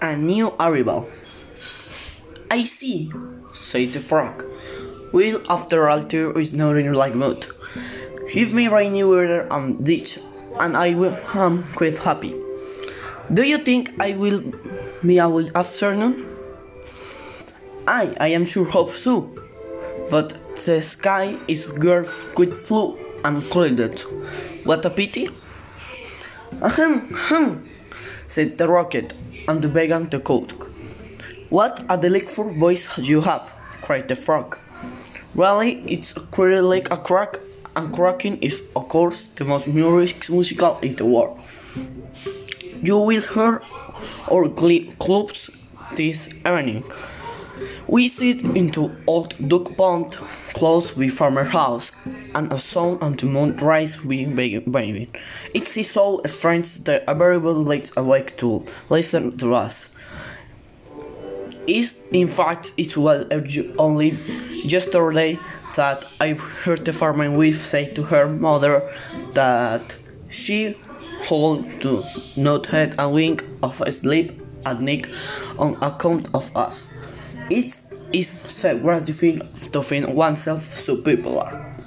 a new arrival. I see, said the frog. Well, after all, there is nothing like mood. Give me rainy weather and ditch, and I will am quite happy. Do you think I will be a good afternoon? I, I am sure hope so. But the sky is girth with flu and clouded. What a pity. Ahem, ahem, said the rocket, and began to cook. What a delightful voice you have, cried the frog. Really, it's quite like a crack, and cracking is, of course, the most music musical in the world. You will hear our glee clubs this evening. We sit into old duck pond close with farmer house, and a the moon rise with baby. It is so strange that everyone lays awake to listen to us. Is in fact it was only yesterday that I heard the farmer wife say to her mother that she hold to not have a wink of sleep at night on account of us. It is so gratifying to find oneself so popular.